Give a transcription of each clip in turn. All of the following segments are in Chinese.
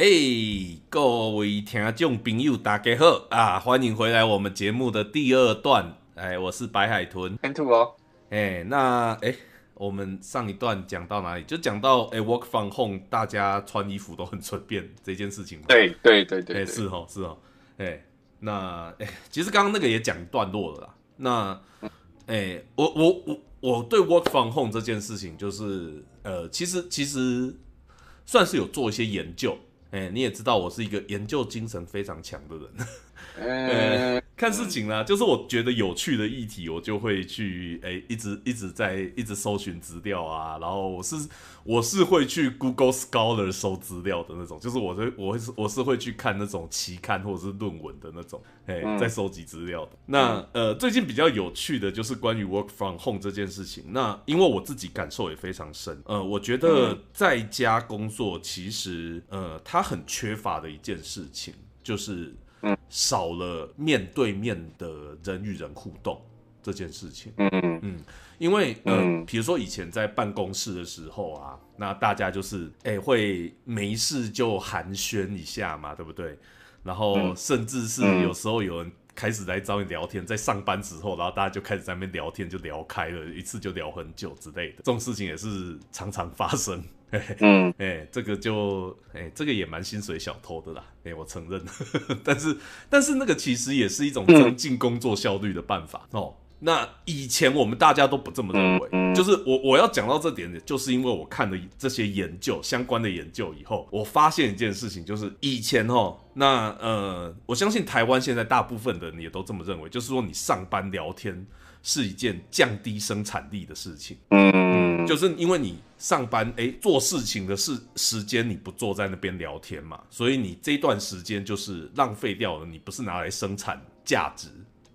嘿，各位听众朋友，大家好啊！欢迎回来我们节目的第二段。哎，我是白海豚，N two 哦。哎，那哎，我们上一段讲到哪里？就讲到哎，work from home，大家穿衣服都很随便这件事情。对对对对，哎，是哦是哦。哎，那哎，其实刚刚那个也讲段落了啦。那哎，我我我我对 work from home 这件事情，就是呃，其实其实算是有做一些研究。哎，你也知道我是一个研究精神非常强的人，看事情啦，就是我觉得有趣的议题，我就会去诶，一直一直在一直搜寻资料啊，然后我是我是会去 Google Scholar 搜资料的那种，就是我是我会是我是会去看那种期刊或者是论文的那种，诶，在收集资料的。那呃，最近比较有趣的就是关于 Work from Home 这件事情，那因为我自己感受也非常深，呃，我觉得在家工作其实呃它。很缺乏的一件事情，就是少了面对面的人与人互动这件事情。嗯。嗯，因为嗯，比如说以前在办公室的时候啊，那大家就是哎会没事就寒暄一下嘛，对不对？然后甚至是有时候有人开始来找你聊天，在上班之后，然后大家就开始在那边聊天，就聊开了，一次就聊很久之类的，这种事情也是常常发生。嗯，哎，这个就，哎，这个也蛮薪水小偷的啦，哎，我承认，但是，但是那个其实也是一种增进工作效率的办法哦。那以前我们大家都不这么认为，就是我我要讲到这点，就是因为我看了这些研究相关的研究以后，我发现一件事情，就是以前哦，那呃，我相信台湾现在大部分的人也都这么认为，就是说你上班聊天是一件降低生产力的事情。嗯，就是因为你上班哎做事情的事时间你不坐在那边聊天嘛，所以你这段时间就是浪费掉了，你不是拿来生产价值，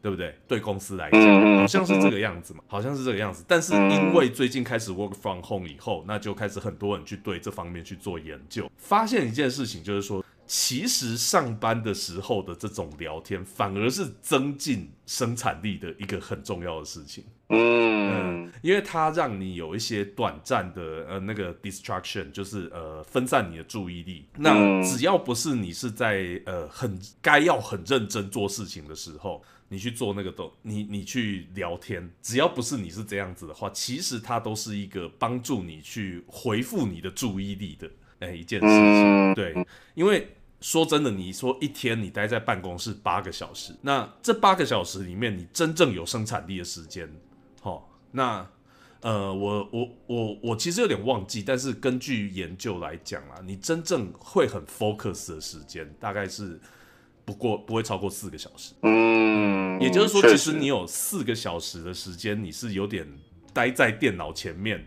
对不对？对公司来讲，好像是这个样子嘛，好像是这个样子。但是因为最近开始 work from home 以后，那就开始很多人去对这方面去做研究，发现一件事情，就是说。其实上班的时候的这种聊天，反而是增进生产力的一个很重要的事情。嗯，因为它让你有一些短暂的呃那个 distraction，就是呃分散你的注意力。那只要不是你是在呃很该要很认真做事情的时候，你去做那个都你你去聊天，只要不是你是这样子的话，其实它都是一个帮助你去回复你的注意力的。哎，一件事情，对，因为说真的，你说一天你待在办公室八个小时，那这八个小时里面，你真正有生产力的时间，好，那呃，我我我我其实有点忘记，但是根据研究来讲啊，你真正会很 focus 的时间，大概是不过不会超过四个小时，嗯，也就是说，其实你有四个小时的时间，你是有点待在电脑前面，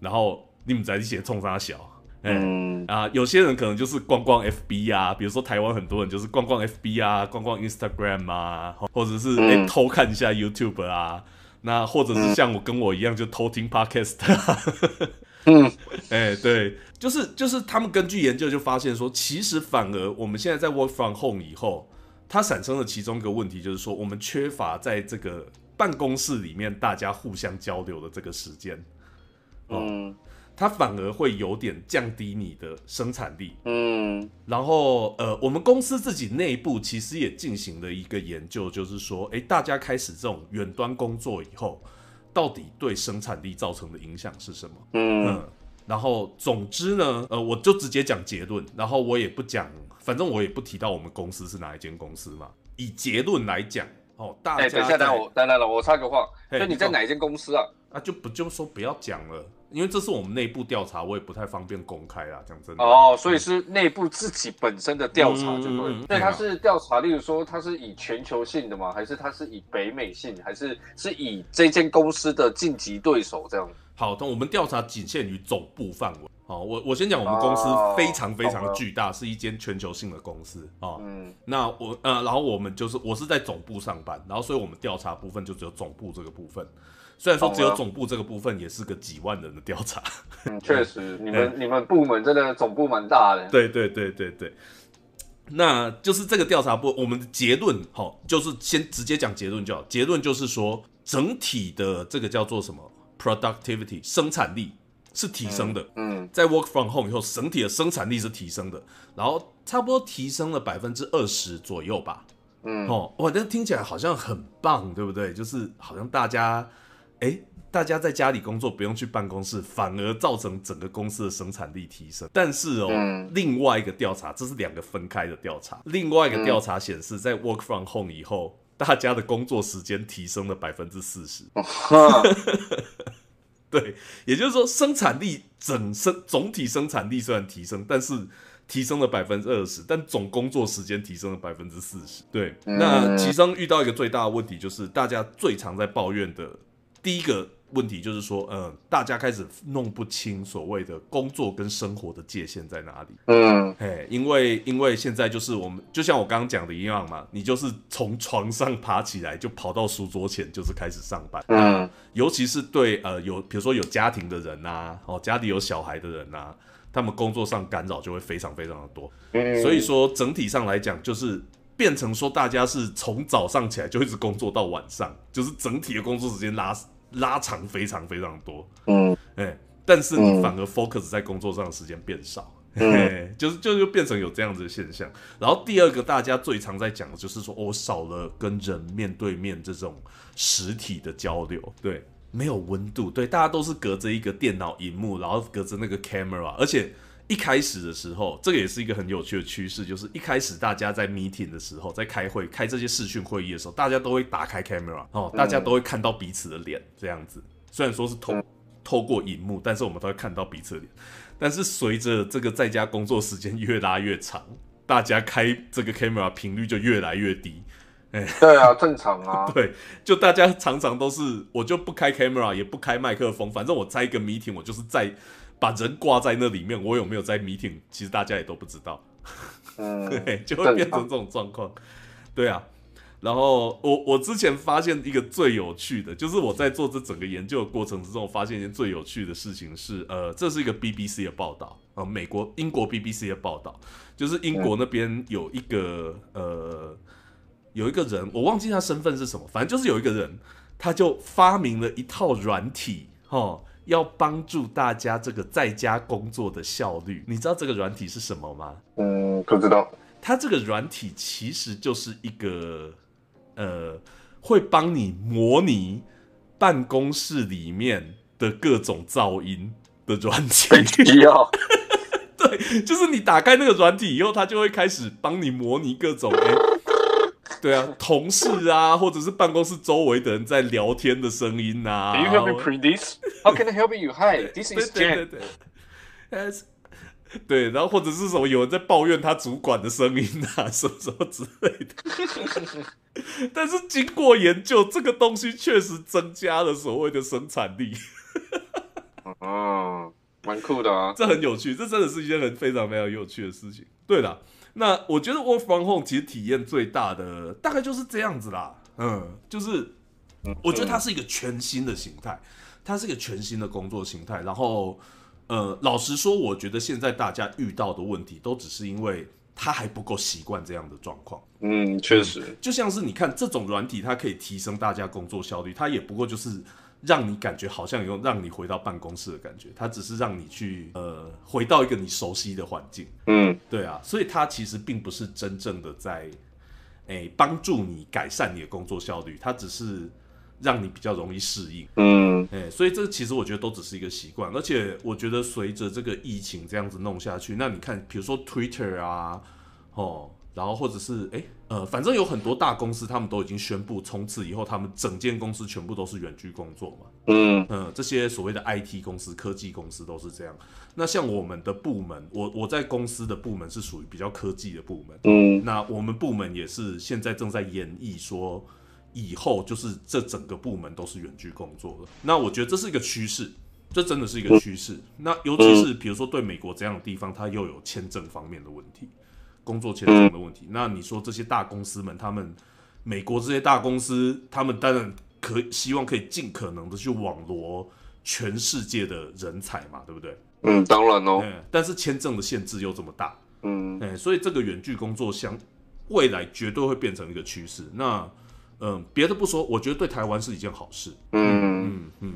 然后你们在一起冲他小。嗯。啊，有些人可能就是逛逛 FB 啊，比如说台湾很多人就是逛逛 FB 啊，逛逛 Instagram 啊，或者是哎偷看一下 YouTube 啊，那或者是像我跟我一样就偷听 Podcast。嗯，哎，对，就是就是他们根据研究就发现说，其实反而我们现在在 Work from Home 以后，它产生的其中一个问题就是说，我们缺乏在这个办公室里面大家互相交流的这个时间。嗯。它反而会有点降低你的生产力，嗯，然后呃，我们公司自己内部其实也进行了一个研究，就是说，哎，大家开始这种远端工作以后，到底对生产力造成的影响是什么？嗯，然后总之呢，呃，我就直接讲结论，然后我也不讲，反正我也不提到我们公司是哪一间公司嘛。以结论来讲，哦，大家，等一下，等我，等等了，我插个话，就你在哪一间公司啊？啊，就不就说不要讲了。因为这是我们内部调查，我也不太方便公开啦。讲真的哦，所以是内部自己本身的调查就对。那它是调查，例如说它是以全球性的吗？还是它是以北美性？还是是以这间公司的晋级对手这样？好，那我们调查仅限于总部范围。好，我我先讲，我们公司非常非常巨大，是一间全球性的公司啊。嗯，那我呃，然后我们就是我是在总部上班，然后所以我们调查部分就只有总部这个部分。虽然说只有总部这个部分，也是个几万人的调查。嗯，确实，你们你们部门真的总部蛮大的。对对对对对，那就是这个调查部，我们的结论，好，就是先直接讲结论就好。结论就是说，整体的这个叫做什么 productivity 生产力，是提升的。嗯在 work from home 以后，整体的生产力是提升的，然后差不多提升了百分之二十左右吧。嗯哦，哇，这听起来好像很棒，对不对？就是好像大家，哎，大家在家里工作不用去办公室，反而造成整个公司的生产力提升。但是哦，嗯另外一个调查，这是两个分开的调查。另外一个调查显示，在 work from home 以后，大家的工作时间提升了百分之四十。哈，对，也就是说，生产力整生总体生产力虽然提升，但是提升了百分之二十，但总工作时间提升了百分之四十。对，那其中遇到一个最大的问题，就是大家最常在抱怨的第一个问题，就是说，嗯、大家开始弄不清所谓的工作跟生活的界限在哪里。嗯哎，因为因为现在就是我们，就像我刚刚讲的一样嘛，你就是从床上爬起来就跑到书桌前，就是开始上班。嗯尤其是对呃有比如说有家庭的人呐、哦家里有小孩的人呐、他们工作上干扰就会非常非常的多。嗯，所以说整体上来讲，就是变成说大家是从早上起来就一直工作到晚上，就是整体的工作时间拉拉长非常非常多。嗯哎，但是你嗯反而 focus 在工作上的时间变少。就是就就变成有这样子的现象。然后第二个大家最常在讲的就是说，我、少了跟人面对面这种实体的交流，对，没有温度，对，大家都是隔着一个电脑荧幕，然后隔着那个 camera，而且。一开始的时候，这个也是一个很有趣的趋势，就是一开始大家在 meeting 的时候，在开会、开这些视讯会议的时候，大家都会打开 camera 哦，大家都会看到彼此的脸，这样子。虽然说是透透过荧幕，但是我们都会看到彼此的脸。但是随着这个在家工作时间越拉越长，大家开这个 camera 频率就越来越低。哎对啊，正常啊，对，就大家常常都是，我就不开 camera，也不开麦克风，反正我在一个 meeting，我就是在把人挂在那里面，我有没有在 meeting，其实大家也都不知道。嗯 对，就会变成这种状况。对啊，然后我我之前发现一个最有趣的，就是我在做这整个研究的过程之中，我发现一件最有趣的事情是，呃，这是一个 BBC 的报道，呃，美国英国 BBC 的报道，就是英国那边有一个呃有一个人，我忘记他身份是什么，反正就是有一个人，他就发明了一套软体，哦。要帮助大家这个在家工作的效率，你知道这个软体是什么吗？嗯，不知道，它这个软体其实就是一个呃，会帮你模拟办公室里面的各种噪音的软体。需要，对，就是你打开那个软体以后，它就会开始帮你模拟各种哎、对啊，同事啊，或者是办公室周围的人在聊天的声音啊。Can you help me print this? How can I help you? Hi, this is Jan. 对然后或者是什么有人在抱怨他主管的声音啊，什么什么之类的。但是经过研究，这个东西确实增加了所谓的生产力，嗯，蛮酷的啊。这很有趣，这真的是一件很非常非常有趣的事情。对了，那我觉得 work from home 其实体验最大的大概就是这样子啦，嗯，就是我觉得它是一个全新的形态，它是一个全新的工作形态。然后，呃，老实说，我觉得现在大家遇到的问题，都只是因为他还不够习惯这样的状况。嗯，确实，就像是你看这种软体，它可以提升大家工作效率，它也不过就是让你感觉好像有让你回到办公室的感觉，它只是让你去呃回到一个你熟悉的环境。嗯对啊，所以它其实并不是真正的在诶帮助你改善你的工作效率，它只是让你比较容易适应。嗯诶、所以这其实我觉得都只是一个习惯，而且我觉得随着这个疫情这样子弄下去，那你看，比如说 Twitter 啊，哦，然后或者是哎、呃，反正有很多大公司，他们都已经宣布从此以后，他们整间公司全部都是远距工作嘛。嗯嗯，这些所谓的 IT 公司、科技公司都是这样。那像我们的部门，我我在公司的部门是属于比较科技的部门，嗯那我们部门也是现在正在演绎说，以后就是这整个部门都是远距工作了。那我觉得这是一个趋势，这真的是一个趋势。那尤其是比如说对美国这样的地方，它又有签证方面的问题，工作签证的问题。那你说这些大公司们，他们美国这些大公司，他们当然可以希望可以尽可能的去网罗全世界的人才嘛，对不对？嗯，当然哦，嗯，但是签证的限制又这么大，嗯哎、所以这个远距工作相未来绝对会变成一个趋势。那嗯，别的不说，我觉得对台湾是一件好事。嗯嗯嗯，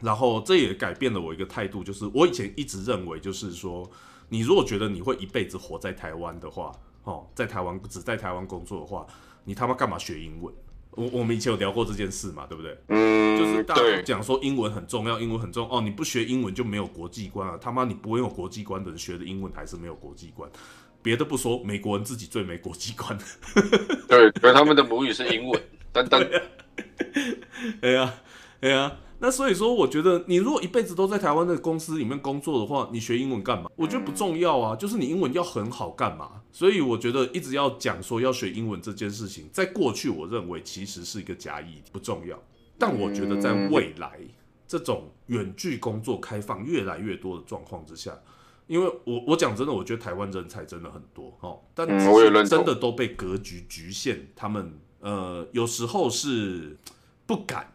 然后这也改变了我一个态度，就是我以前一直认为，就是说，你如果觉得你会一辈子活在台湾的话，哦，在台湾只在台湾工作的话，你他妈干嘛学英文？我我们以前有聊过这件事嘛，对不对？嗯，就是大讲说英文很重要，英文很重要哦，你不学英文就没有国际观啊！他妈你不会有国际观的人学的英文还是没有国际观。别的不说，美国人自己最没国际观。对，可是他们的母语是英文，等等，哎呀，哎呀，那所以说，我觉得你如果一辈子都在台湾的公司里面工作的话，你学英文干嘛？我觉得不重要啊，就是你英文要很好干嘛？所以我觉得一直要讲说要学英文这件事情，在过去我认为其实是一个假议题，不重要。但我觉得在未来，这种远距工作开放越来越多的状况之下，因为我我讲真的，我觉得台湾人才真的很多哦，但嗯这些我也认同真的都被格局局限，他们呃有时候是不敢，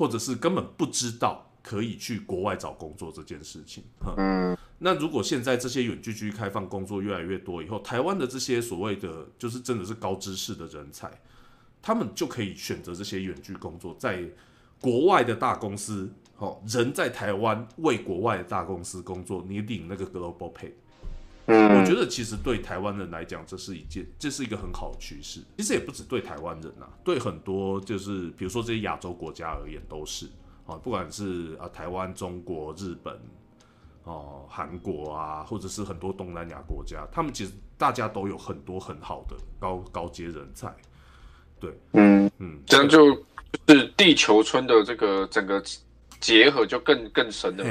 或者是根本不知道可以去国外找工作这件事情。哈嗯，那如果现在这些远距居开放工作越来越多以后，台湾的这些所谓的就是真的是高知识的人才，他们就可以选择这些远距工作，在国外的大公司，哦，人在台湾为国外的大公司工作，你领那个 global pay，嗯，我觉得其实对台湾人来讲，这是一件，这是一个很好的趋势。其实也不止对台湾人啊，对很多就是比如说这些亚洲国家而言都是啊，不管是啊台湾、中国、日本、哦韩国啊，或者是很多东南亚国家，他们其实大家都有很多很好的高高阶人才。对嗯，嗯，这样就就是地球村的这个整个结合就更更深了嘛。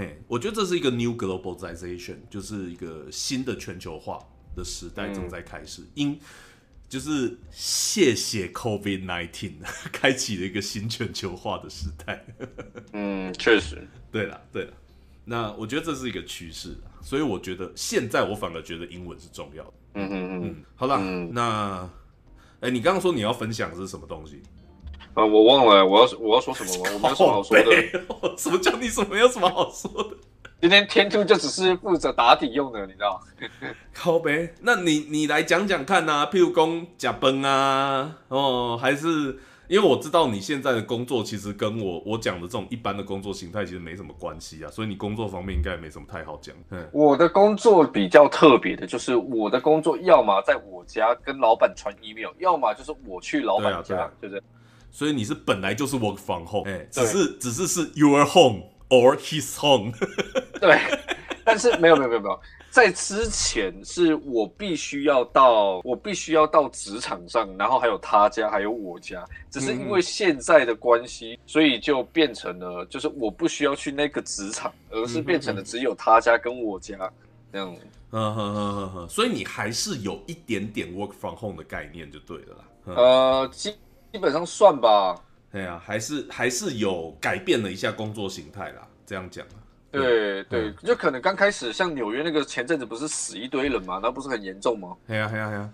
嘿，我觉得这是一个 new globalization，就是一个新的全球化的时代正在开始。因就是谢谢 COVID nineteen，开启了一个新全球化的时代。嗯，确实，对了，对了，那我觉得这是一个趋势啊，所以我觉得现在我反而觉得英文是重要的。嗯嗯嗯，嗯，好了，嗯那哎、你刚刚说你要分享的是什么东西？啊，我忘了我要我要说什么吗？我没有什么好说的。什么叫你什么有什么好说的？今天天兔就只是负责打底用的，你知道吗？靠呗，那你你来讲讲看呐、譬如讲假崩啊，哦，还是因为我知道你现在的工作其实跟我我讲的这种一般的工作形态其实没什么关系啊，所以你工作方面应该也没什么太好讲。嗯，我的工作比较特别的，就是我的工作要么在我家跟老板传 email，要么就是我去老板家，对啊就是所以你是本来就是 work from home，哎、只是只是是 your home or his home。对。但是没有没有没有没有，在之前是我必须要到，我必须要到职场上，然后还有他家，还有我家。只是因为现在的关系，所以就变成了，就是我不需要去那个职场，而是变成了只有他家跟我家这样。嗯哼哼哼哼，所以你还是有一点点 work from home 的概念就对了啦。嗯，呃，基基本上算吧。对啊，还是还是有改变了一下工作形态啦，这样讲啊。对对，就可能刚开始像纽约那个前阵子不是死一堆人嘛，那不是很严重吗？哎呀哎呀哎呀，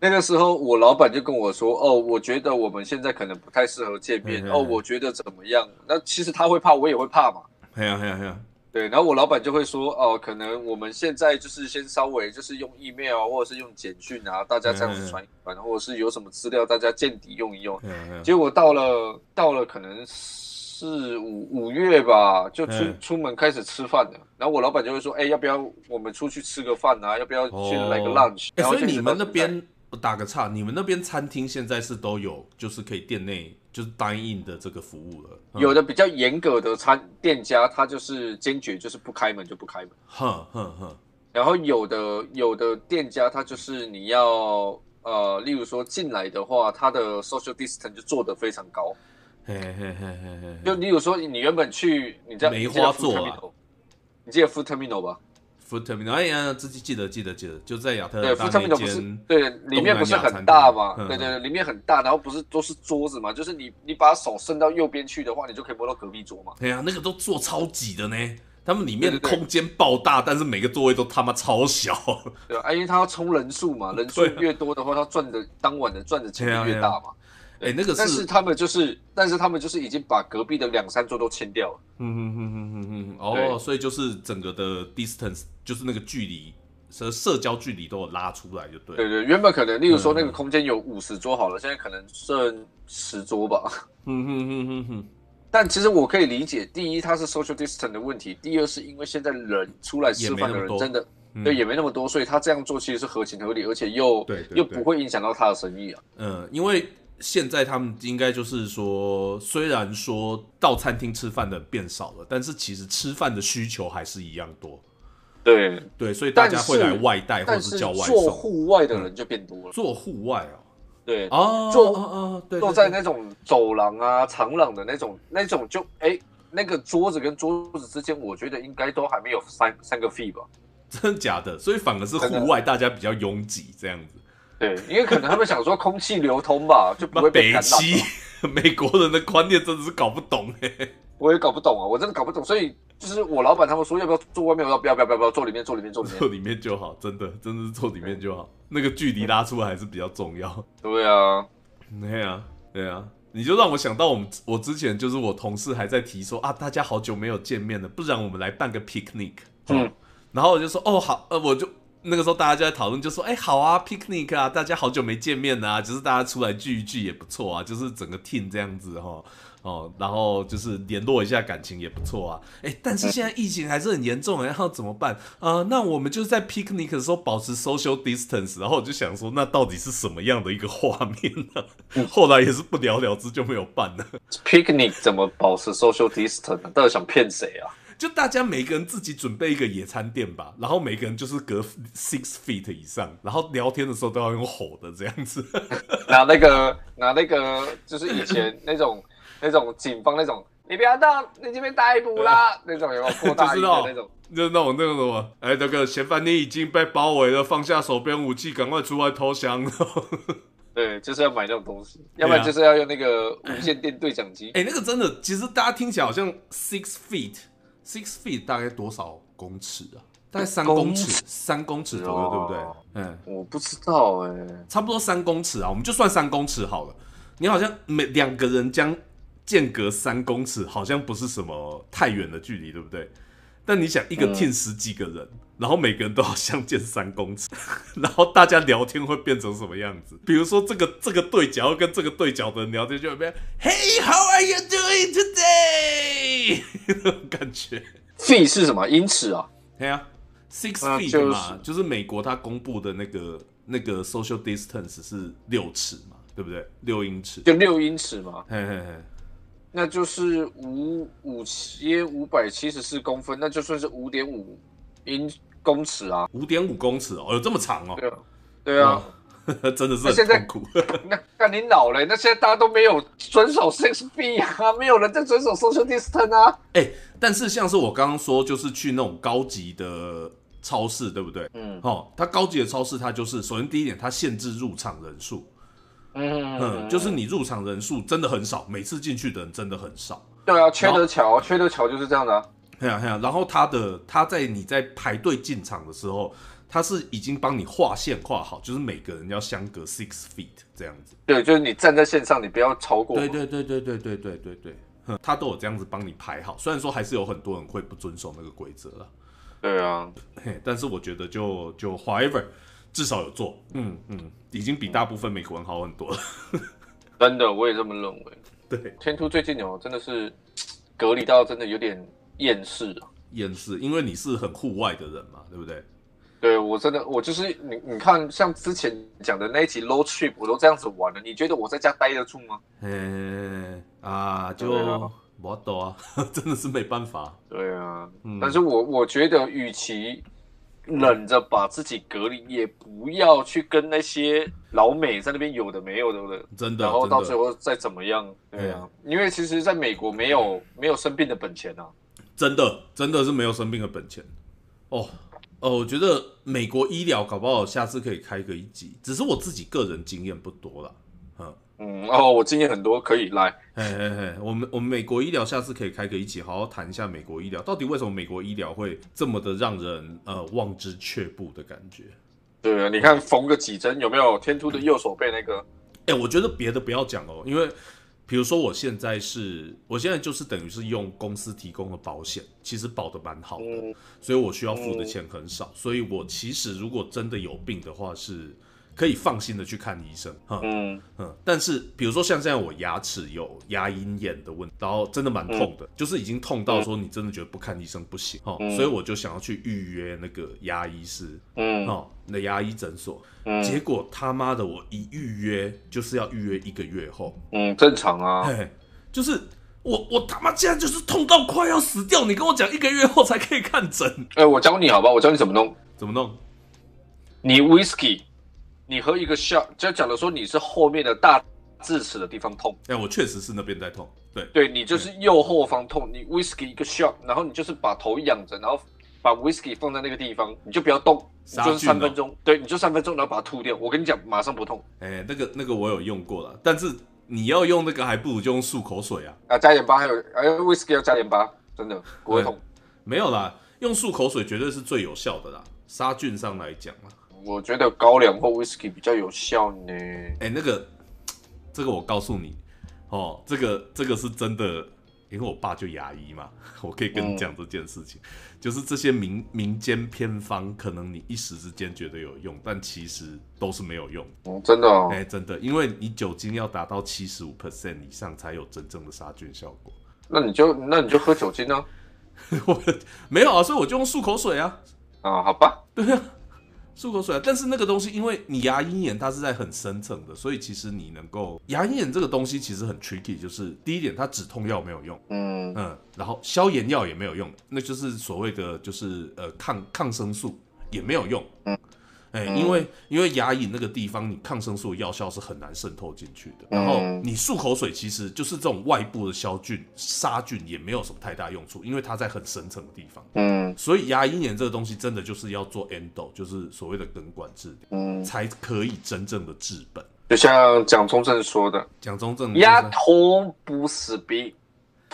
那个时候我老板就跟我说，哦，我觉得我们现在可能不太适合见面，哦，我觉得怎么样？那其实他会怕，我也会怕嘛。哎呀哎呀哎呀，对，然后我老板就会说，哦，可能我们现在就是先稍微就是用 email 啊或者是用简讯啊，大家这样子传一传，或者是有什么资料大家见底用一用。哎呀哎呀，结果到了到了可能是五五月吧，就出嗯出门开始吃饭了。然后我老板就会说，哎，要不要我们出去吃个饭啊？要不要去来个哦 lunch？、哎、然后所以你们那边我打个岔，你们那边餐厅现在是都有，就是可以店内就是 dine in 的这个服务了。嗯有的比较严格的餐店家，他就是坚决就是不开门就不开门。哼哼哼，然后有的有的店家，他就是你要呃，例如说进来的话，他的 social distance 就做得非常高。嘿嘿嘿嘿嘿就嘿例如说，你原本去你在梅花座啊你记得 Food Terminal 吧？，food terminal，哎呀，自己记得记得记得，就在亚特对，Food 兰大那 Terminal 不是间，对，里面不是很大嘛？对对对，里面很大，然后不是都是桌子嘛？就是你你把手伸到右边去的话，你就可以摸到隔壁桌嘛。对呀，那个都坐超挤的呢，他们里面对对对空间爆大，但是每个座位都他妈超小。对啊，因为他要冲人数嘛，人数越多的话，他赚的当晚的赚的钱就越大嘛。哎、那个是但是他们就是，但是他们就是已经把隔壁的两三桌都签掉了。嗯哼哼哼哼哼，哦，所以就是整个的 distance，就是那个距离，社社交距离都有拉出来，就对了。对对，原本可能，例如说嗯那个空间有五十桌好了，现在可能剩十桌吧。嗯哼哼哼哼，但其实我可以理解，第一，它是 social distance 的问题；第二，是因为现在人出来吃饭的人真的对也没那么多，所以他这样做其实是合情合理，而且又对又不会影响到他的生意啊。嗯，因为现在他们应该就是说，虽然说到餐厅吃饭的变少了，但是其实吃饭的需求还是一样多。对对，所以大家会来外带或者是叫外送。做户外的人就变多了。做户外哦。对哦，坐哦对，坐在那种走廊啊、长廊的那种，那种就哎，那个桌子跟桌子之间，我觉得应该都还没有三三个 feet 吧？真的假的？所以反而是户外大家比较拥挤这样子。对，因为可能他们想说空气流通吧，就不会被感染。美国人的观念真的是搞不懂哎，我也搞不懂啊，我真的搞不懂，所以。就是我老板他们说要不要坐外面，我要不要不要不要不要坐里面坐里面坐里面坐里面就好，真的真的是坐里面就好，那个距离拉出来还是比较重要。对啊，对啊，对啊，你就让我想到我们我之前就是我同事还在提说啊，大家好久没有见面了，不然我们来办个 picnic。嗯，然后我就说哦好，呃我就那个时候大家就在讨论，就说哎好啊 picnic 啊，大家好久没见面啊，就是大家出来聚一聚也不错啊，就是整个 team 这样子哈。哦，然后就是联络一下感情也不错啊，哎，但是现在疫情还是很严重，然后怎么办啊？那我们就是在 picnic 的时候保持 social distance，然后我就想说，那到底是什么样的一个画面呢？后来也是不了了之，就没有办了。picnic 怎么保持 social distance？到底想骗谁啊？就大家每个人自己准备一个野餐垫吧，然后每个人就是隔 six feet 以上，然后聊天的时候都要用吼的这样子，拿那个拿那个就是以前那种。那种警方那种，你不要到，你这边逮捕啦，那种有没有扩大的那种？就是那种那个什么，哎，那个嫌犯你已经被包围了，放下手边武器，赶快出来投降。对，就是要买那种东西，要不然就是要用那个无线电对讲机。哎，那个真的，其实大家听起来好像 six feet，six feet 大概多少公尺啊？大概三公尺，三公尺左右，对不对？嗯，我不知道哎，差不多三公尺啊，我们就算三公尺好了。你好像每两个人将。间隔三公尺，好像不是什么太远的距离，对不对？但你想，一个 team 十几个人，然后每个人都要相见三公尺，然后大家聊天会变成什么样子？比如说，这个这个对角跟这个对角的人聊天就会变，Hey, how are you doing today？那种感觉。feet 是什么？英尺啊？对啊，six feet 嘛，就是美国它公布的那个那个 social distance 是六尺嘛，对不对？六英尺，就六英尺嘛。嘿嘿嘿。那就是五五千五百七十四公分，那就算是五点五英公尺啊，五点五公尺哦，有这么长哦？对啊，对啊，真的是很痛苦。那那你老了，那现在大家都没有遵守 six feet 啊，没有人在遵守 social distance 啊。哎，但是像是我刚刚说，就是去那种高级的超市，对不对？嗯，哦，它高级的超市，它就是首先第一点，它限制入场人数。嗯，就是你入场人数真的很少，每次进去的人真的很少。对啊，缺德桥，缺德桥就是这样的啊。对啊，对啊。然后他的他在你在排队进场的时候，他是已经帮你划线画好，就是每个人要相隔 six feet 这样子。对，就是你站在线上，你不要超过。对对对对对对对对对，他都有这样子帮你排好。虽然说还是有很多人会不遵守那个规则了。对啊，嘿，但是我觉得就就 however。至少有做，嗯嗯，已经比大部分美国人好很多了。真的，我也这么认为。对，天突最近哦，真的是隔离到真的有点厌世了。厌世，因为你是很户外的人嘛，对不对？对我真的，我就是你，你看，像之前讲的那一集 low trip，我都这样子玩了，你觉得我在家待得住吗？嗯啊，就我懂啊，真的是没办法。对啊，但是我我觉得，与其。忍着把自己隔离，也不要去跟那些老美在那边有的没有的，真的，然后到最后再怎么样，对啊，因为其实在美国没有没有生病的本钱啊，真的真的是没有生病的本钱，哦哦，我觉得美国医疗搞不好下次可以开个一集，只是我自己个人经验不多了。嗯嗯哦，我经验很多，可以来。嘿嘿嘿，我们我们美国医疗下次可以开个一集，好好谈一下美国医疗到底为什么美国医疗会这么的让人呃望之却步的感觉。对啊，你看缝个几针有没有天突的右手背那个？哎，我觉得别的不要讲哦，因为比如说我现在是，我现在就是等于是用公司提供的保险，其实保的蛮好的，所以我需要付的钱很少，所以我其实如果真的有病的话是。可以放心的去看医生，哈，嗯。嗯，但是比如说像这样，我牙齿有牙龈炎的问题，然后真的蛮痛的，就是已经痛到说你真的觉得不看医生不行，哦，嗯。所以我就想要去预约那个牙医师，嗯。哦，那牙医诊所，嗯。结果他妈的我一预约就是要预约一个月后，嗯，正常啊。嘿，就是我我他妈现在就是痛到快要死掉，你跟我讲一个月后才可以看诊，哎、我教你好吧，我教你怎么弄。怎么弄？你 whisky，你喝一个 shot，就假如说你是后面的大智齿的地方痛，哎、我确实是那边在痛，对，对你就是右后方痛，你 whisky 一个 shot，然后你就是把头仰着，然后把 whisky 放在那个地方，你就不要动，你就是三分钟，对，你就三分钟，然后把它吐掉。我跟你讲，马上不痛哎、那个那个我有用过了，但是你要用那个还不如就用漱口水啊，啊！加点八，还有还有 whisky 要加点八，真的不会痛。没有啦，用漱口水绝对是最有效的啦，杀菌上来讲啊，我觉得高粱或 whisky 比较有效呢。哎、那个这个我告诉你哦，这个这个是真的，因为我爸就牙医嘛，我可以跟你讲这件事情，就是这些民民间偏方，可能你一时之间觉得有用，但其实都是没有用。嗯，真的哦哎、。真的，因为你酒精要达到七十五 percent 以上才有真正的杀菌效果。那你就那你就喝酒精啊。我没有啊，所以我就用漱口水啊，啊，好吧。对啊，漱口水啊。但是那个东西，因为你牙龈炎它是在很深层的，所以其实你能够牙龈炎这个东西其实很 tricky，就是第一点，它止痛药没有用，嗯嗯，然后消炎药也没有用，那就是所谓的就是呃抗抗生素也没有用，嗯，哎、因为因为牙龈那个地方，你抗生素的药效是很难渗透进去的，然后嗯你漱口水其实就是这种外部的消菌杀菌也没有什么太大用处，因为它在很深层的地方，嗯。所以牙龈炎这个东西真的就是要做 endo，就是所谓的根管治疗，嗯，才可以真正的治本。就像蒋中正说的，蒋中正牙就是痛不是病，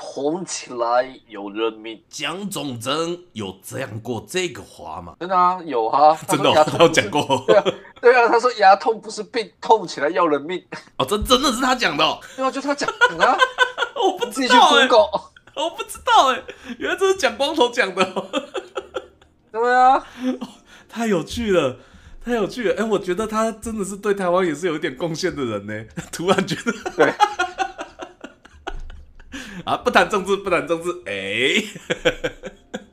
痛起来有人命。蒋中正有这样过这个话吗？真的啊，有啊，真的、他有讲过。对啊，对啊，他说牙痛不是病，痛起来要人命。哦，真真的是他讲的、哦，对啊，就他讲的啊，我不知道哎、Google。我不知道哎、原来这是蒋光头讲的、哦，对啊，太有趣了，太有趣了！哎、我觉得他真的是对台湾也是有一点贡献的人呢。突然觉得，对，啊，不谈政治，不谈政治，哎、诶、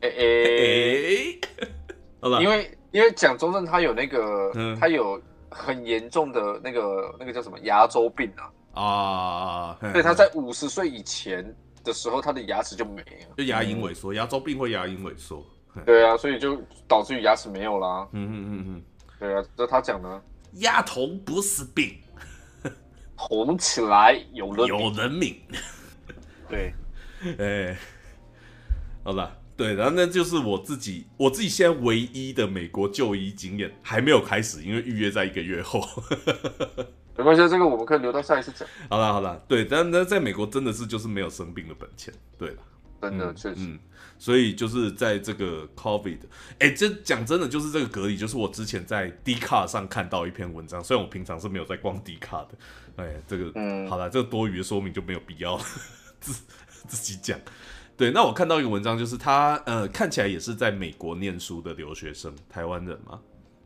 哎、诶、好了，因为因为蒋中正他有那个，嗯。他有很严重的那个那个叫什么牙周病啊，啊，所以他在五十岁以前的时候，他的牙齿就没了。就牙龈萎缩，牙周病会牙龈萎缩。对啊，所以就导致于牙齿没有啦。嗯嗯嗯嗯，对啊，这他讲的，牙痛不是病，红起来有人有人命。对，哎、好了，对，然后那就是我自己，我自己现在唯一的美国就医经验还没有开始，因为预约在一个月后。没关系，这个我们可以留到下一次讲。好了好了，对，但那在美国真的是就是没有生病的本钱，对了，真的确实，嗯，所以就是在这个 COVID，哎、这讲真的就是这个隔离，就是我之前在 d 卡上看到一篇文章，虽然我平常是没有在逛 d 卡的，哎，这个，嗯好了，这个多余的说明就没有必要自 自己讲。对，那我看到一个文章，就是他呃看起来也是在美国念书的留学生，台湾人嘛，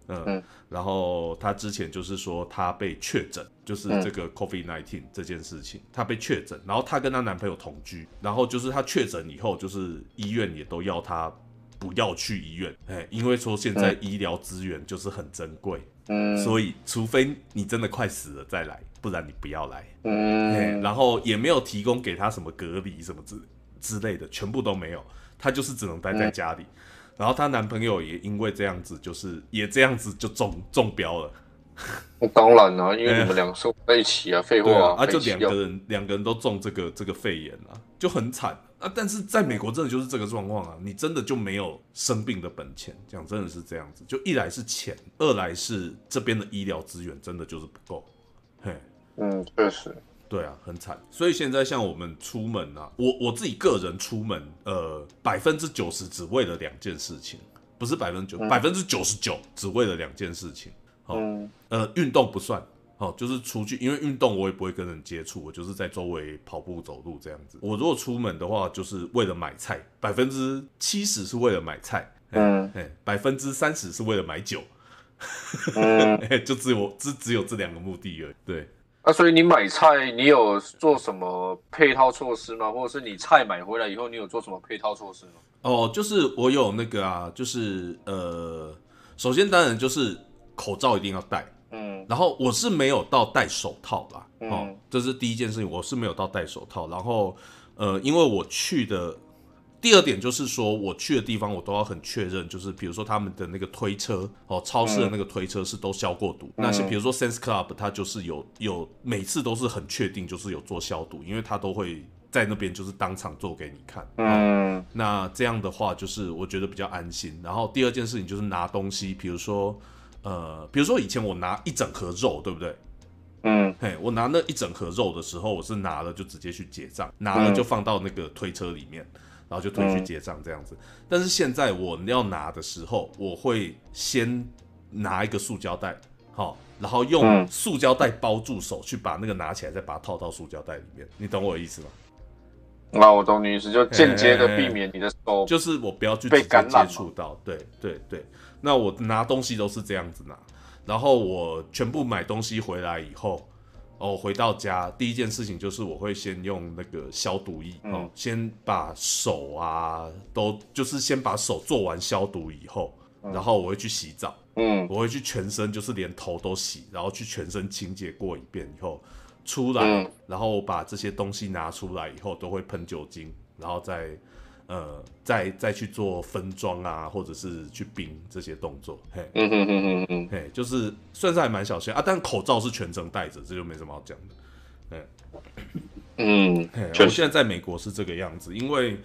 嗯，嗯。然后他之前就是说他被确诊，就是嗯这个 COVID nineteen 这件事情，他被确诊，然后她跟她男朋友同居，然后就是她确诊以后，就是医院也都要她不要去医院，哎，因为说现在医疗资源就是很珍贵，嗯。所以除非你真的快死了再来，不然你不要来。哎，嗯，然后也没有提供给他什么隔离什么之之类的，全部都没有，她就是只能待在家里。然后她男朋友也因为这样子，就是也这样子就中中标了，当然啦、因为你们两个生活在一起啊，废话对啊，啊就两个人两个人都中这个这个肺炎啊，就很惨啊。但是在美国真的就是这个状况啊，你真的就没有生病的本钱，讲真的是这样子，就一来是钱，二来是这边的医疗资源真的就是不够，嘿。嗯，确实，对啊，很惨。所以现在像我们出门啊，我我自己个人出门，呃，百分之九十只为了两件事情，不是百分之九，百分之九十九只为了两件事情。好、嗯呃，运动不算，好、就是出去，因为运动我也不会跟人接触，我就是在周围跑步走路这样子。我如果出门的话，就是为了买菜，百分之七十是为了买菜，嗯哎，百分之三十是为了买酒，嗯，就只有只只有这两个目的而已。对，那所以你买菜，你有做什么配套措施吗？或者是你菜买回来以后，你有做什么配套措施吗？哦，就是我有那个啊，就是呃，首先当然就是口罩一定要戴，嗯然后我是没有到戴手套啦，哦嗯，这是第一件事情，我是没有到戴手套。然后呃，因为我去的第二点就是说，我去的地方我都要很确认，就是比如说他们的那个推车哦，超市的那个推车是都消过毒。那些比如说 Sense Club，它就是有有每次都是很确定就是有做消毒，因为它都会在那边就是当场做给你看。嗯那这样的话，就是我觉得比较安心。然后第二件事情就是拿东西，比如说，呃，比如说以前我拿一整盒肉，对不对？嗯嘿，我拿那一整盒肉的时候，我是拿了就直接去结账，拿了就放到那个推车里面，然后就推去结账这样子。但是现在我要拿的时候，我会先拿一个塑胶袋，好、然后用嗯塑胶袋包住手，去把那个拿起来，再把它套到塑胶袋里面。你懂我的意思吗？那我懂你意思，就间接的避免你的手就是我不要去被接触到，对对对。那我拿东西都是这样子拿，然后我全部买东西回来以后，哦，回到家第一件事情就是我会先用那个消毒液、哦嗯，先把手啊都就是先把手做完消毒以后，嗯。然后我会去洗澡，嗯。我会去全身就是连头都洗，然后去全身清洁过一遍以后出来，嗯。然后把这些东西拿出来以后都会喷酒精，然后再呃再再去做分装啊，或者是去冰这些动作，嘿。嗯哼哼哼哼，嘿，就是算是还蛮小心啊，但口罩是全程戴着，这就没什么好讲的。嗯嘿，确实，我现在在美国是这个样子，因为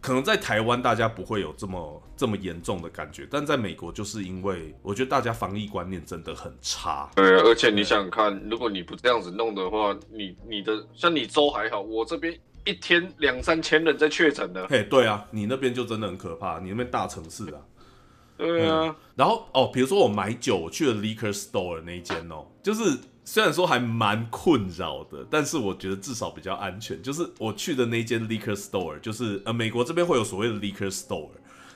可能在台湾大家不会有这么这么严重的感觉，但在美国就是因为我觉得大家防疫观念真的很差。对，而且你想想看，如果你不这样子弄的话，你你的像你州还好，我这边一天两三千人在确诊的，嘿，对啊，你那边就真的很可怕，你那边大城市啊。对啊，然后哦，比如说我买酒，我去了 liquor store 那一间哦，就是虽然说还蛮困扰的，但是我觉得至少比较安全。就是我去的那间 liquor store，就是呃美国这边会有所谓的 liquor store，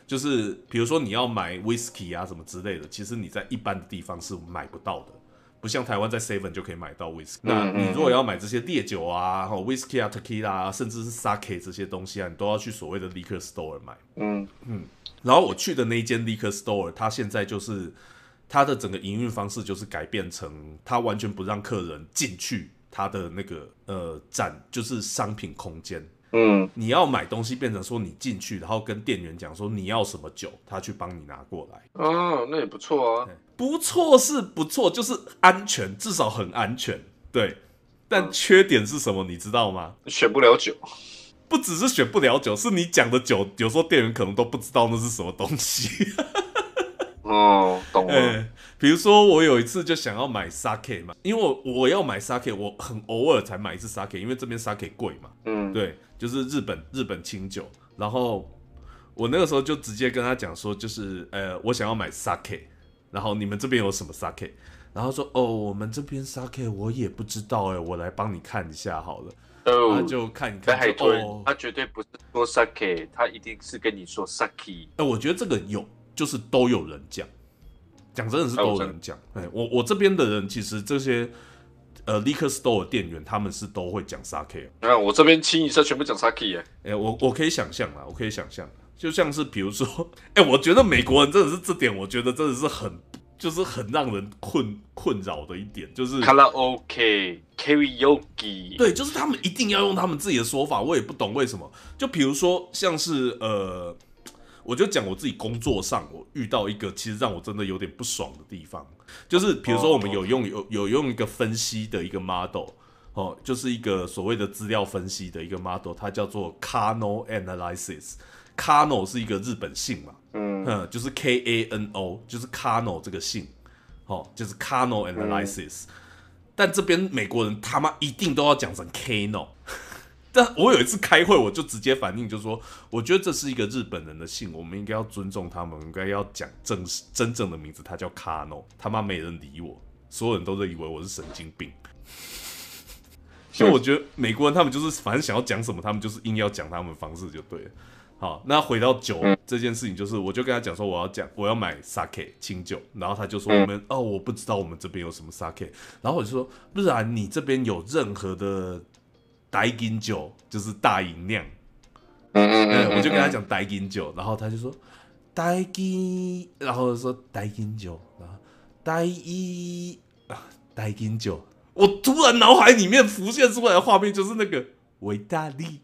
就是比如说你要买 whisky 啊什么之类的，其实你在一般的地方是买不到的。不像台湾在 Seven 就可以买到 whisky，那你如果要买这些烈酒啊、哦 whisky 啊、tequila 啊，甚至是 sake 这些东西啊，你都要去所谓的 liquor store 买。嗯然后我去的那一间 liquor store，它现在就是它的整个营运方式就是改变成，它完全不让客人进去它的那个呃展，就是商品空间。嗯你要买东西，变成说你进去，然后跟店员讲说你要什么酒，他去帮你拿过来。啊，那也不错啊，不错是不错，就是安全，至少很安全。对，但缺点是什么？你知道吗？选不了酒，不只是选不了酒，是你讲的酒，有时候店员可能都不知道那是什么东西。哦，懂了，哎，比如说我有一次就想要买 sake 嘛，因为我我要买 sake，我很偶尔才买一次 sake，因为这边 sake 贵嘛。嗯，对，就是日本日本清酒。然后我那个时候就直接跟他讲说，就是呃，我想要买 sake，然后你们这边有什么 sake？然后说哦，我们这边 sake 我也不知道哎，我来帮你看一下好了。他哦，就看一看哦，他绝对不是说 sake，他一定是跟你说 sake，哎、我觉得这个有，就是都有人讲，讲真的是都有人讲。哎、我我这边的人其实这些呃 liquor store 的店员他们是都会讲 sake，你看我这边清一色全部讲 sake 耶，哎、我我可以想象啦，我可以想象，就像是比如说，哎、我觉得美国人真的是这点，我觉得真的是很就是很让人困困扰的一点，就是卡拉 OK karaoke，对，就是他们一定要用他们自己的说法，我也不懂为什么。就比如说，像是呃，我就讲我自己工作上，我遇到一个其实让我真的有点不爽的地方，就是比如说我们有用有有用一个分析的一个 model。哦，就是一个所谓的资料分析的一个 model，它叫做 Kano Analysis。Kano 是一个日本姓嘛，嗯嗯，就是 K A N O，就是 Kano 这个姓，哦，就是 Kano Analysis、但这边美国人他妈一定都要讲成 Kano。但我有一次开会，我就直接反映，就说，我觉得这是一个日本人的姓，我们应该要尊重他们，应该要讲正真正的名字，他叫 Kano。他妈没人理我，所有人都在以为我是神经病。所以我觉得美国人他们就是反正想要讲什么，他们就是硬要讲他们的方式就对了。好，那回到酒嗯这件事情，就是我就跟他讲说我要讲我要买 sake 清酒，然后他就说嗯我们、哦我不知道我们这边有什么 sake，然后我就说不然你这边有任何的白金酒，就是大吟酿，嗯嗯嗯，我就跟他讲白金酒，然后他就说白金，然后说白金酒，然后白一啊白金酒，我突然脑海里面浮现出来的画面就是那个维大利、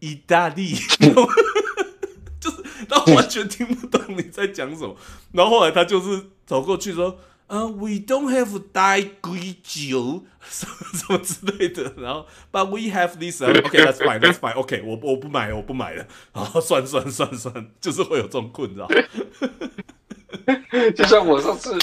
意大利，就是他完全听不懂你在讲什么，然后后来他就是走过去说。呃、w e don't have 大贵酒什么 什么之类的，然后 But we have this. OK, that's fine, that's fine. OK，我我不买了，我不买了。然后算算算算，就是会有这种困扰。就像我上次，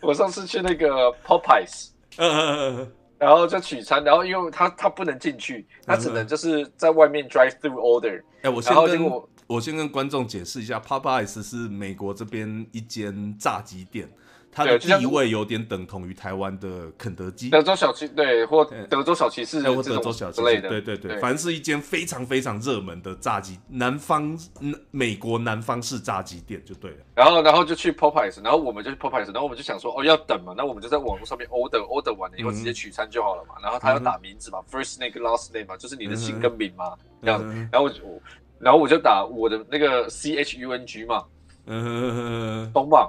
我上次去那个 Popeyes，嗯嗯嗯然后就取餐，然后因为他他不能进去，他只能就是在外面 drive through order，哎、我先跟果我先跟观众解释一下，Popeyes 是美国这边一间炸鸡店，它的地位有点等同于台湾的肯德基。德州小骑对，或德州小骑士哎，或德州小骑士，之类的，对对对，反正是一间非常非常热门的炸鸡，南方嗯美国南方式炸鸡店就对了。然后然后就去 Popeyes，然后我们就去 Popeyes，然后我们就想说哦要等嘛，那我们就在网络上面 order order 完了以后嗯直接取餐就好了嘛，然后他要打名字嘛、f i r s t name 跟 last name 嘛，就是你的姓跟名嘛，这样。然后我就然后我就打我的那个 C H U N G 嘛，嗯，东嘛，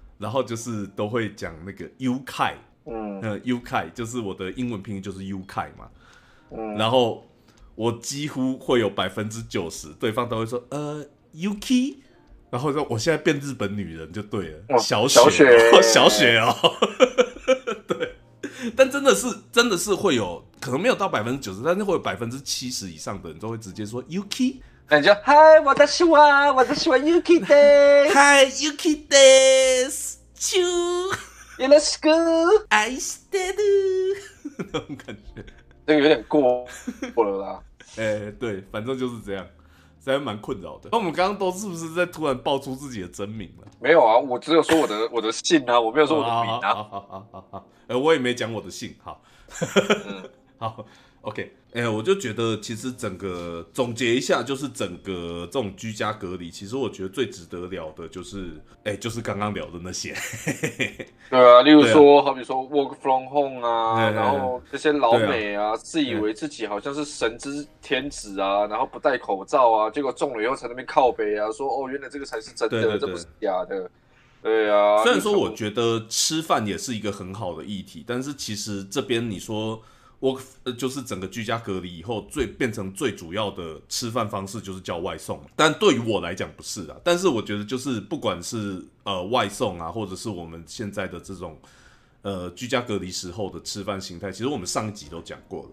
然后就是都会讲那个 U K，嗯，呃，U K 就是我的英文拼音就是 U K 嘛，嗯，然后我几乎会有百分之九十对方都会说呃 Yuki，然后说我现在变日本女人就对了，哦小小雪雪。小雪 哦，对，但真的是真的是会有可能没有到百分之九十，但是会有百分之七十以上的人都会直接说 Yuki。那你就嗨，我的喜欢，我的喜欢 Yuki 的 Hi Yuki des，chu，You let's go，I stay 那种感觉。这个有点过过了啦。哎、对，反正就是这样，实在蛮困扰的。那我们刚刚都是不是在突然爆出自己的真名了？没有啊，我只有说我的 我的姓啊，我没有说我的名啊。好好好好好，呃，我也没讲我的姓，好，嗯 好，OK，哎、我就觉得其实整个总结一下，就是整个这种居家隔离，其实我觉得最值得聊的就是，哎、就是刚刚聊的那些，对啊，例如说，好比说 work from home 啊，然后这些老美啊，自以为自己好像是神之天子啊，然后不戴口罩啊，结果中了以后才那边靠背啊，说哦，原来这个才是真的，这不是假的。对啊，虽然说我觉得吃饭也是一个很好的议题，但是其实这边你说我呃就是整个居家隔离以后最变成最主要的吃饭方式就是叫外送，但对于我来讲不是啊。但是我觉得就是不管是呃外送啊，或者是我们现在的这种呃居家隔离时候的吃饭形态，其实我们上一集都讲过了。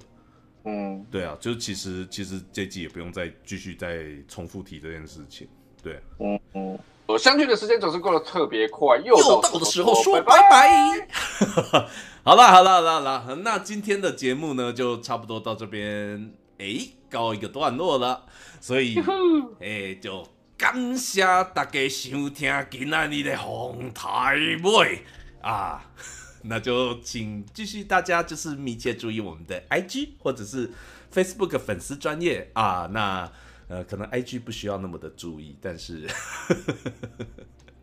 嗯，对啊，就是其实其实这集也不用再继续再重复提这件事情。对，嗯嗯，我相聚的时间总是过得特别快，又又到到的时候说拜拜拜。好啦好啦好啦好啦，那今天的节目呢就差不多到这边，诶，告一个段落了。所以，诶，就感谢大家收听今仔日的红台妹啊。那就请继续，大家就是密切注意我们的 IG 或者是 Facebook 粉丝专业啊。那呃，可能 IG 不需要那么的注意，但是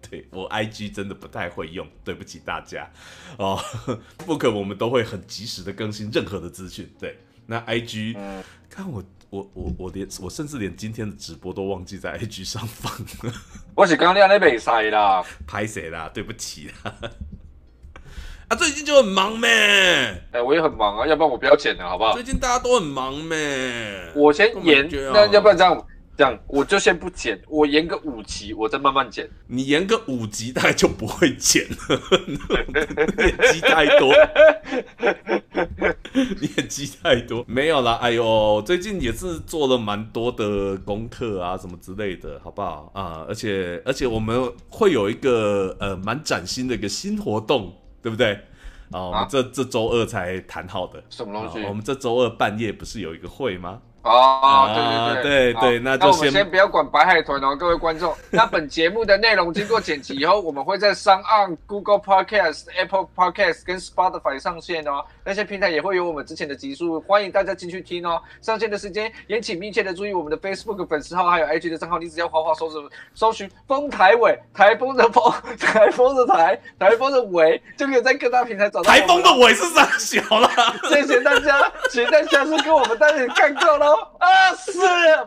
对我 IG 真的不太会用，对不起大家哦。book 我们都会很及时的更新任何的资讯。对，那 IG，、嗯看我我我我连我甚至连今天的直播都忘记在 IG 上放了，我是刚亮那比赛啦，拍谁啦？对不起啦。啊，最近就很忙咩，哎，我也很忙啊，要不然我不要剪了，好不好最？近大家都很忙咩。我先延，那要不然这样，这样我就先不剪，我延个五集，我再慢慢剪。你延个五集，大概就不会剪了。你演技太多，你演技太多，没有啦。哎呦，最近也是做了蛮多的功课啊，什么之类的，好不好啊？而且而且我们会有一个呃蛮崭新的一个新活动，对不对？啊，我们这这周二才谈好的，什么东西？我们这周二半夜不是有一个会吗？哦，对对对对对，那就先先不要管白海豚哦，各位观众。那本节目的内容经过剪辑以后，我们会在上岸 Google Podcast、Apple Podcast 跟 Spotify 上线哦。那些平台也会有我们之前的集数，欢迎大家进去听哦。上线的时间也请密切的注意我们的 Facebook 粉丝号还有 IG 的账号，你只要滑滑搜索搜寻“风台尾”，台风的风，台风的台，台风的尾，就可以在各大平台找到。台风的尾是啥小了？谢谢大家，期待下次跟我们单人看够喽。啊，是，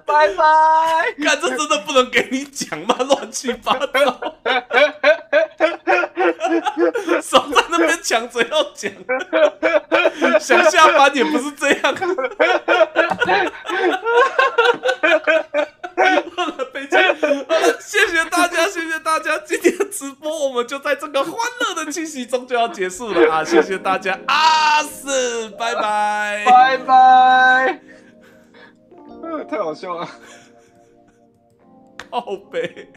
拜拜。看，这真的不能给你讲吗？乱七八糟。手在那边抢着要讲，想下班也不是这样。好了，被抢。好了，谢谢大家，谢谢大家。今天直播我们就在这个欢乐的气息中就要结束了啊！谢谢大家，啊，是，拜拜，拜拜。太好笑了，靠背。